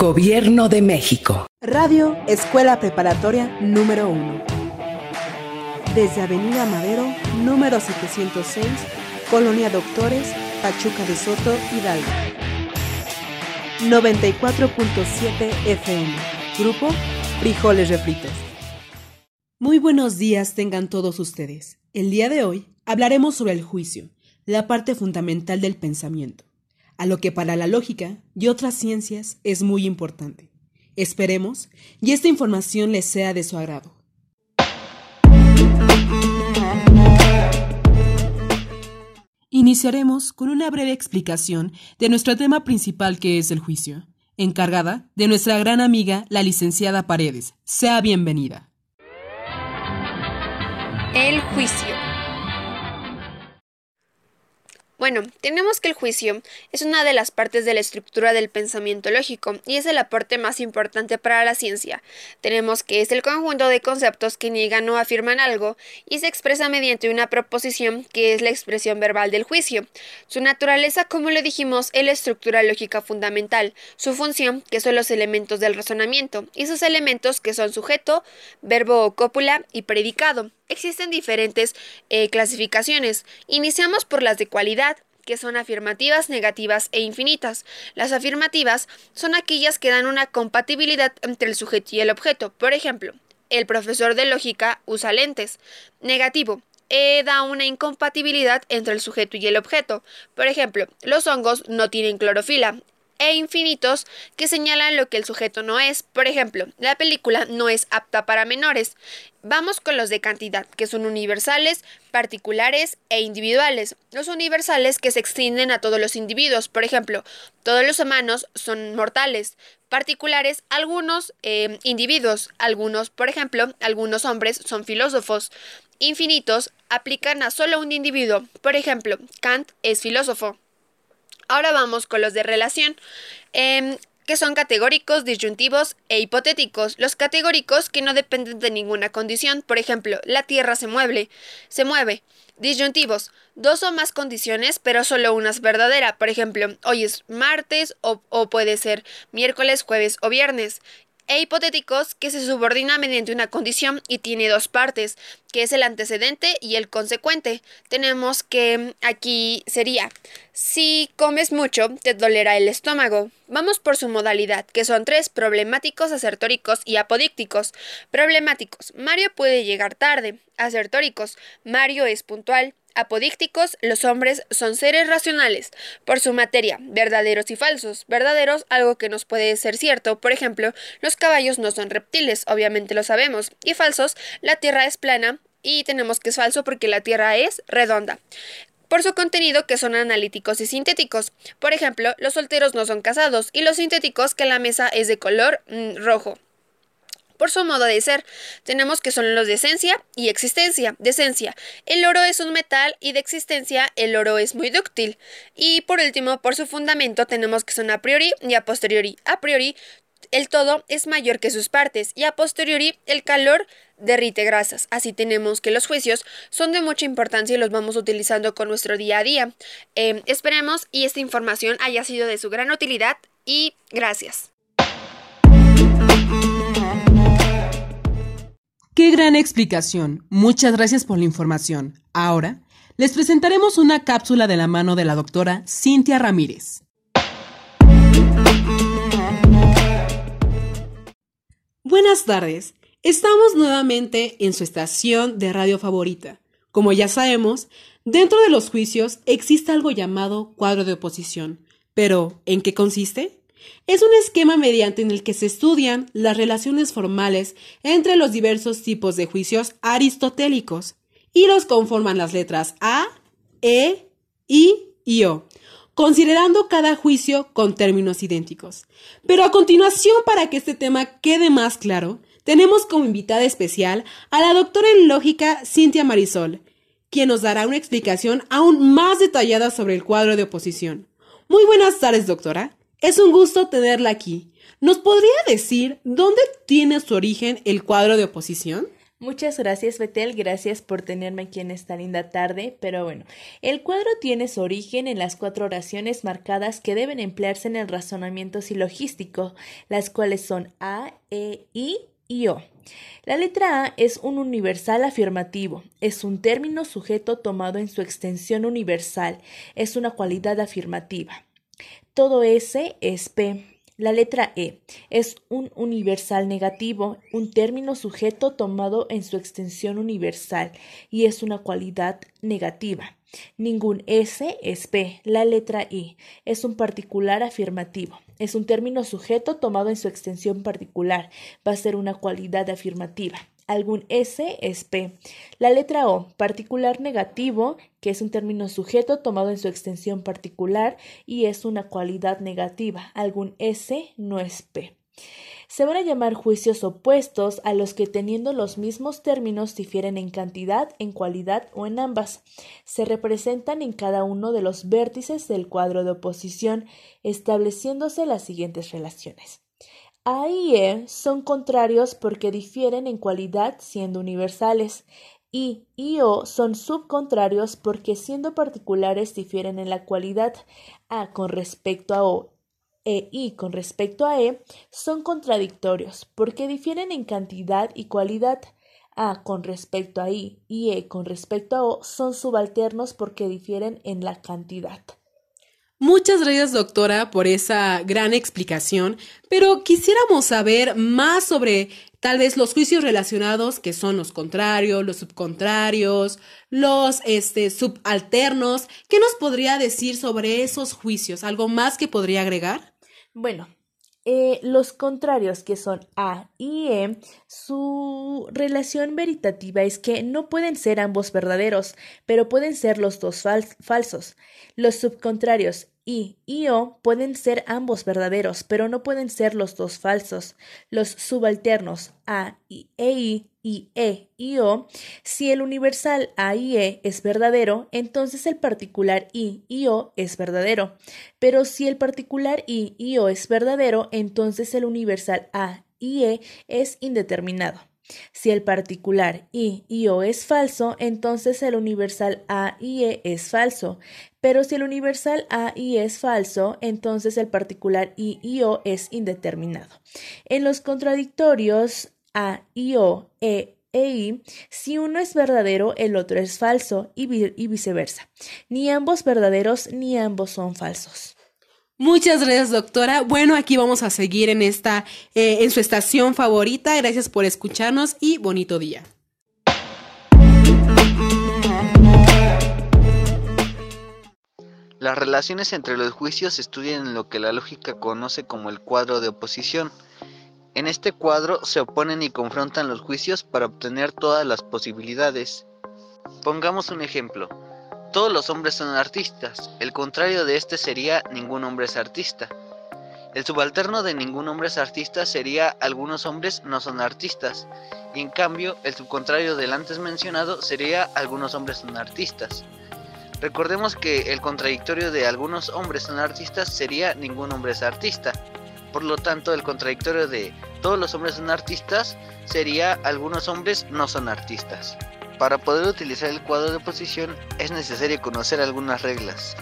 Gobierno de México. Radio Escuela Preparatoria número 1. Desde Avenida Madero, número 706, Colonia Doctores, Pachuca de Soto, Hidalgo. 94.7 FM. Grupo Frijoles Refritos. Muy buenos días tengan todos ustedes. El día de hoy hablaremos sobre el juicio, la parte fundamental del pensamiento a lo que para la lógica y otras ciencias es muy importante. Esperemos y esta información les sea de su agrado. Iniciaremos con una breve explicación de nuestro tema principal que es el juicio, encargada de nuestra gran amiga la licenciada Paredes. Sea bienvenida. El juicio. Bueno, tenemos que el juicio es una de las partes de la estructura del pensamiento lógico y es el aporte más importante para la ciencia. Tenemos que es el conjunto de conceptos que niegan o afirman algo y se expresa mediante una proposición que es la expresión verbal del juicio. Su naturaleza, como le dijimos, es la estructura lógica fundamental, su función, que son los elementos del razonamiento, y sus elementos, que son sujeto, verbo o cópula y predicado. Existen diferentes eh, clasificaciones. Iniciamos por las de cualidad, que son afirmativas, negativas e infinitas. Las afirmativas son aquellas que dan una compatibilidad entre el sujeto y el objeto. Por ejemplo, el profesor de lógica usa lentes. Negativo. E da una incompatibilidad entre el sujeto y el objeto. Por ejemplo, los hongos no tienen clorofila e infinitos que señalan lo que el sujeto no es. Por ejemplo, la película no es apta para menores. Vamos con los de cantidad, que son universales, particulares e individuales. Los universales que se extienden a todos los individuos. Por ejemplo, todos los humanos son mortales. Particulares, algunos eh, individuos. Algunos, por ejemplo, algunos hombres son filósofos. Infinitos aplican a solo un individuo. Por ejemplo, Kant es filósofo. Ahora vamos con los de relación. Em, que son categóricos, disyuntivos e hipotéticos. Los categóricos que no dependen de ninguna condición. Por ejemplo, la Tierra se mueve. Se mueve. Disyuntivos. Dos o más condiciones, pero solo una es verdadera. Por ejemplo, hoy es martes o, o puede ser miércoles, jueves o viernes e hipotéticos que se subordina mediante una condición y tiene dos partes, que es el antecedente y el consecuente. Tenemos que aquí sería, si comes mucho, te dolerá el estómago. Vamos por su modalidad, que son tres, problemáticos, asertóricos y apodícticos. Problemáticos, Mario puede llegar tarde. Asertóricos, Mario es puntual apodícticos, los hombres son seres racionales por su materia, verdaderos y falsos. Verdaderos, algo que nos puede ser cierto, por ejemplo, los caballos no son reptiles, obviamente lo sabemos, y falsos, la Tierra es plana y tenemos que es falso porque la Tierra es redonda por su contenido que son analíticos y sintéticos. Por ejemplo, los solteros no son casados y los sintéticos que la mesa es de color mm, rojo por su modo de ser. Tenemos que son los de esencia y existencia. De esencia, el oro es un metal y de existencia, el oro es muy dúctil. Y por último, por su fundamento, tenemos que son a priori y a posteriori. A priori, el todo es mayor que sus partes y a posteriori el calor derrite grasas. Así tenemos que los juicios son de mucha importancia y los vamos utilizando con nuestro día a día. Em, esperemos y esta información haya sido de su gran utilidad y gracias. Qué gran explicación. Muchas gracias por la información. Ahora, les presentaremos una cápsula de la mano de la doctora Cintia Ramírez. Buenas tardes. Estamos nuevamente en su estación de radio favorita. Como ya sabemos, dentro de los juicios existe algo llamado cuadro de oposición. Pero, ¿en qué consiste? Es un esquema mediante el que se estudian las relaciones formales entre los diversos tipos de juicios aristotélicos y los conforman las letras A, E, I y O, considerando cada juicio con términos idénticos. Pero a continuación, para que este tema quede más claro, tenemos como invitada especial a la doctora en lógica Cintia Marisol, quien nos dará una explicación aún más detallada sobre el cuadro de oposición. Muy buenas tardes, doctora. Es un gusto tenerla aquí. ¿Nos podría decir dónde tiene su origen el cuadro de oposición? Muchas gracias, Betel. Gracias por tenerme aquí en esta linda tarde. Pero bueno, el cuadro tiene su origen en las cuatro oraciones marcadas que deben emplearse en el razonamiento silogístico, las cuales son A, E, I y O. La letra A es un universal afirmativo, es un término sujeto tomado en su extensión universal, es una cualidad afirmativa. Todo S es P. La letra E es un universal negativo, un término sujeto tomado en su extensión universal y es una cualidad negativa. Ningún S es P. La letra I es un particular afirmativo. Es un término sujeto tomado en su extensión particular. Va a ser una cualidad afirmativa algún S es P. La letra O, particular negativo, que es un término sujeto tomado en su extensión particular y es una cualidad negativa. Algún S no es P. Se van a llamar juicios opuestos a los que teniendo los mismos términos difieren en cantidad, en cualidad o en ambas. Se representan en cada uno de los vértices del cuadro de oposición, estableciéndose las siguientes relaciones. A y E son contrarios porque difieren en cualidad siendo universales. I y O son subcontrarios porque siendo particulares difieren en la cualidad. A con respecto a O e I con respecto a E son contradictorios porque difieren en cantidad y cualidad. A con respecto a I y E con respecto a O son subalternos porque difieren en la cantidad. Muchas gracias, doctora, por esa gran explicación, pero quisiéramos saber más sobre tal vez los juicios relacionados, que son los contrarios, los subcontrarios, los este, subalternos. ¿Qué nos podría decir sobre esos juicios? ¿Algo más que podría agregar? Bueno, eh, los contrarios, que son A y E, su relación veritativa es que no pueden ser ambos verdaderos, pero pueden ser los dos falsos. Los subcontrarios I y O pueden ser ambos verdaderos, pero no pueden ser los dos falsos. Los subalternos A y E I y E y O, si el universal A y E es verdadero, entonces el particular I y O es verdadero. Pero si el particular I y O es verdadero, entonces el universal A y E es indeterminado. Si el particular I y O es falso, entonces el universal A y E es falso. Pero si el universal A y E es falso, entonces el particular I y O es indeterminado. En los contradictorios A y O, E e I, si uno es verdadero, el otro es falso y, y viceversa. Ni ambos verdaderos ni ambos son falsos. Muchas gracias, doctora. Bueno, aquí vamos a seguir en esta, eh, en su estación favorita. Gracias por escucharnos y bonito día. Las relaciones entre los juicios se estudian en lo que la lógica conoce como el cuadro de oposición. En este cuadro se oponen y confrontan los juicios para obtener todas las posibilidades. Pongamos un ejemplo. Todos los hombres son artistas. El contrario de este sería ningún hombre es artista. El subalterno de ningún hombre es artista sería algunos hombres no son artistas. Y en cambio, el subcontrario del antes mencionado sería algunos hombres son artistas. Recordemos que el contradictorio de algunos hombres son artistas sería ningún hombre es artista. Por lo tanto, el contradictorio de todos los hombres son artistas sería algunos hombres no son artistas. Para poder utilizar el cuadro de oposición es necesario conocer algunas reglas.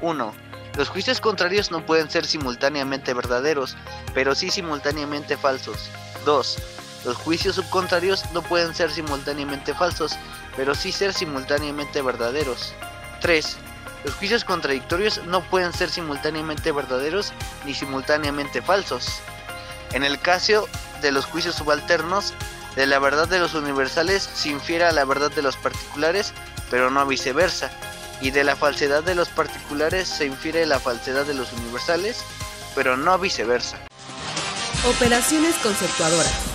1. Los juicios contrarios no pueden ser simultáneamente verdaderos, pero sí simultáneamente falsos. 2. Los juicios subcontrarios no pueden ser simultáneamente falsos, pero sí ser simultáneamente verdaderos. 3. Los juicios contradictorios no pueden ser simultáneamente verdaderos ni simultáneamente falsos. En el caso de los juicios subalternos, de la verdad de los universales se infiere a la verdad de los particulares, pero no viceversa. Y de la falsedad de los particulares se infiere la falsedad de los universales, pero no viceversa. Operaciones conceptuadoras.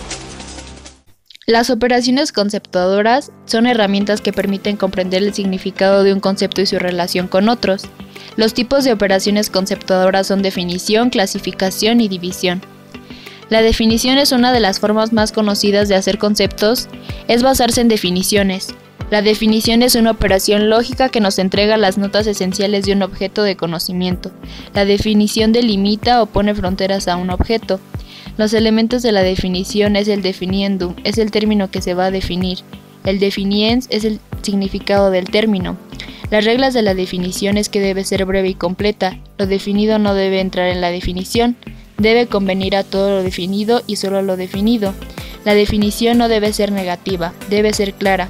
Las operaciones conceptuadoras son herramientas que permiten comprender el significado de un concepto y su relación con otros. Los tipos de operaciones conceptuadoras son definición, clasificación y división. La definición es una de las formas más conocidas de hacer conceptos, es basarse en definiciones. La definición es una operación lógica que nos entrega las notas esenciales de un objeto de conocimiento. La definición delimita o pone fronteras a un objeto. Los elementos de la definición es el definiendum, es el término que se va a definir. El definiens es el significado del término. Las reglas de la definición es que debe ser breve y completa. Lo definido no debe entrar en la definición. Debe convenir a todo lo definido y solo lo definido. La definición no debe ser negativa, debe ser clara.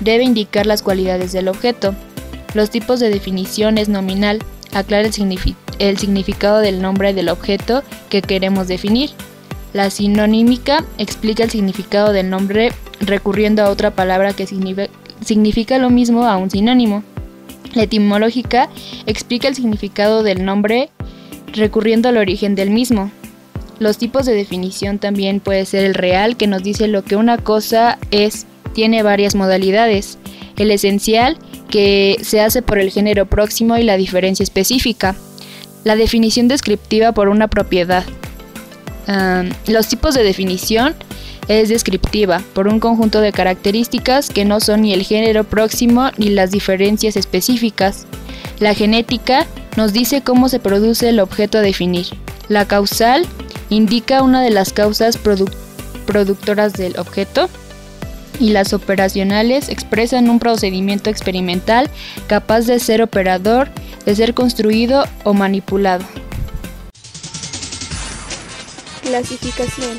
Debe indicar las cualidades del objeto. Los tipos de definición es nominal, aclara el, el significado del nombre del objeto que queremos definir. La sinonímica explica el significado del nombre recurriendo a otra palabra que significa lo mismo a un sinónimo. La etimológica explica el significado del nombre recurriendo al origen del mismo. Los tipos de definición también puede ser el real, que nos dice lo que una cosa es, tiene varias modalidades. El esencial, que se hace por el género próximo y la diferencia específica. La definición descriptiva por una propiedad. los tipos de definición es descriptiva, por un conjunto de características que no son ni el género próximo ni las diferencias específicas. La genética nos dice cómo se produce el objeto a definir. La causal indica una de las causas productoras del objeto y las operacionales expresan un procedimiento experimental capaz de ser operador, de ser construido o manipulado. Clasificación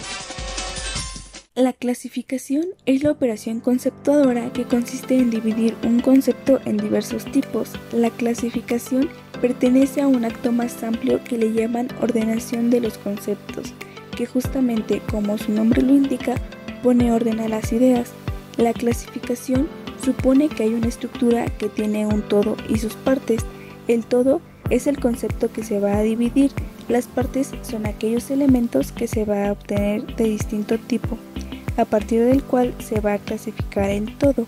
la clasificación es la operación conceptuadora que consiste en dividir un concepto en diversos tipos. La clasificación pertenece a un acto más amplio que le llaman ordenación de los conceptos, que justamente como su nombre lo indica, pone orden a las ideas. La clasificación supone que hay una estructura que tiene un todo y sus partes. El todo es el concepto que se va a dividir. Las partes son aquellos elementos que se va a obtener de distinto tipo a partir del cual se va a clasificar el todo.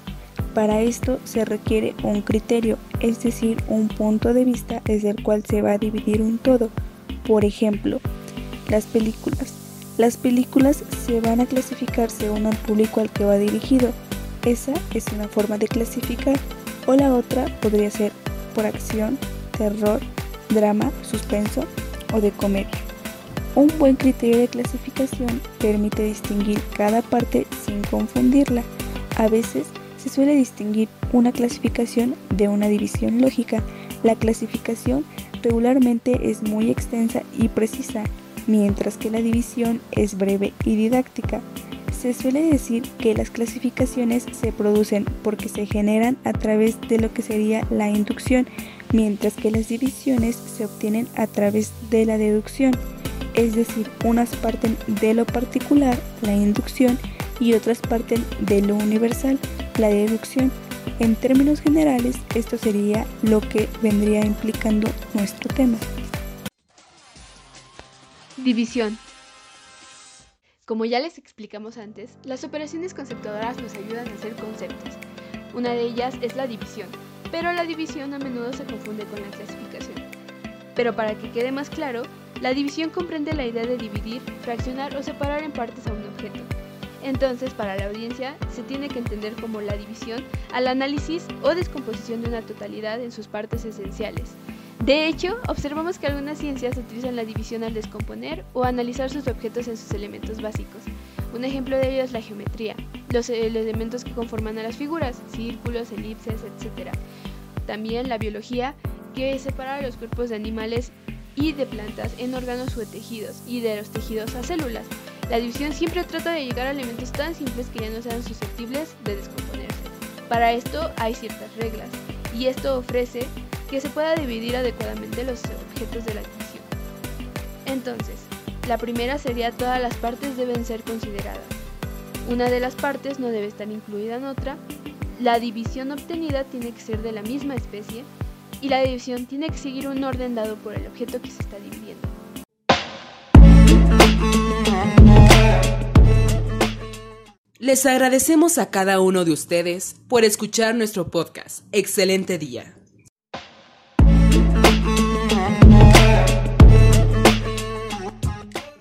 Para esto se requiere un criterio, es decir, un punto de vista desde el cual se va a dividir un todo. Por ejemplo, las películas. Las películas se van a clasificar según el público al que va dirigido. Esa es una forma de clasificar. O la otra podría ser por acción, terror, drama, suspenso o de comedia. Un buen criterio de clasificación permite distinguir cada parte sin confundirla. A veces se suele distinguir una clasificación de una división lógica. La clasificación regularmente es muy extensa y precisa, mientras que la división es breve y didáctica. Se suele decir que las clasificaciones se producen porque se generan a través de lo que sería la inducción, mientras que las divisiones se obtienen a través de la deducción es decir, unas parten de lo particular, la inducción, y otras parten de lo universal, la deducción. En términos generales, esto sería lo que vendría implicando nuestro tema. División. Como ya les explicamos antes, las operaciones conceptuadoras nos ayudan a hacer conceptos. Una de ellas es la división, pero la división a menudo se confunde con la clasificación. Pero para que quede más claro, la división comprende la idea de dividir, fraccionar o separar en partes a un objeto. Entonces, para la audiencia, se tiene que entender como la división al análisis o descomposición de una totalidad en sus partes esenciales. De hecho, observamos que algunas ciencias utilizan la división al descomponer o analizar sus objetos en sus elementos básicos. Un ejemplo de ello es la geometría, los elementos que conforman a las figuras, círculos, elipses, etc. También la biología, que separa los cuerpos de animales y de plantas en órganos o tejidos y de los tejidos a células. La división siempre trata de llegar a elementos tan simples que ya no sean susceptibles de descomponerse. Para esto hay ciertas reglas y esto ofrece que se pueda dividir adecuadamente los objetos de la división. Entonces, la primera sería todas las partes deben ser consideradas. Una de las partes no debe estar incluida en otra. La división obtenida tiene que ser de la misma especie y la división tiene que seguir un orden dado por el objeto que se está dividiendo. Les agradecemos a cada uno de ustedes por escuchar nuestro podcast. Excelente día.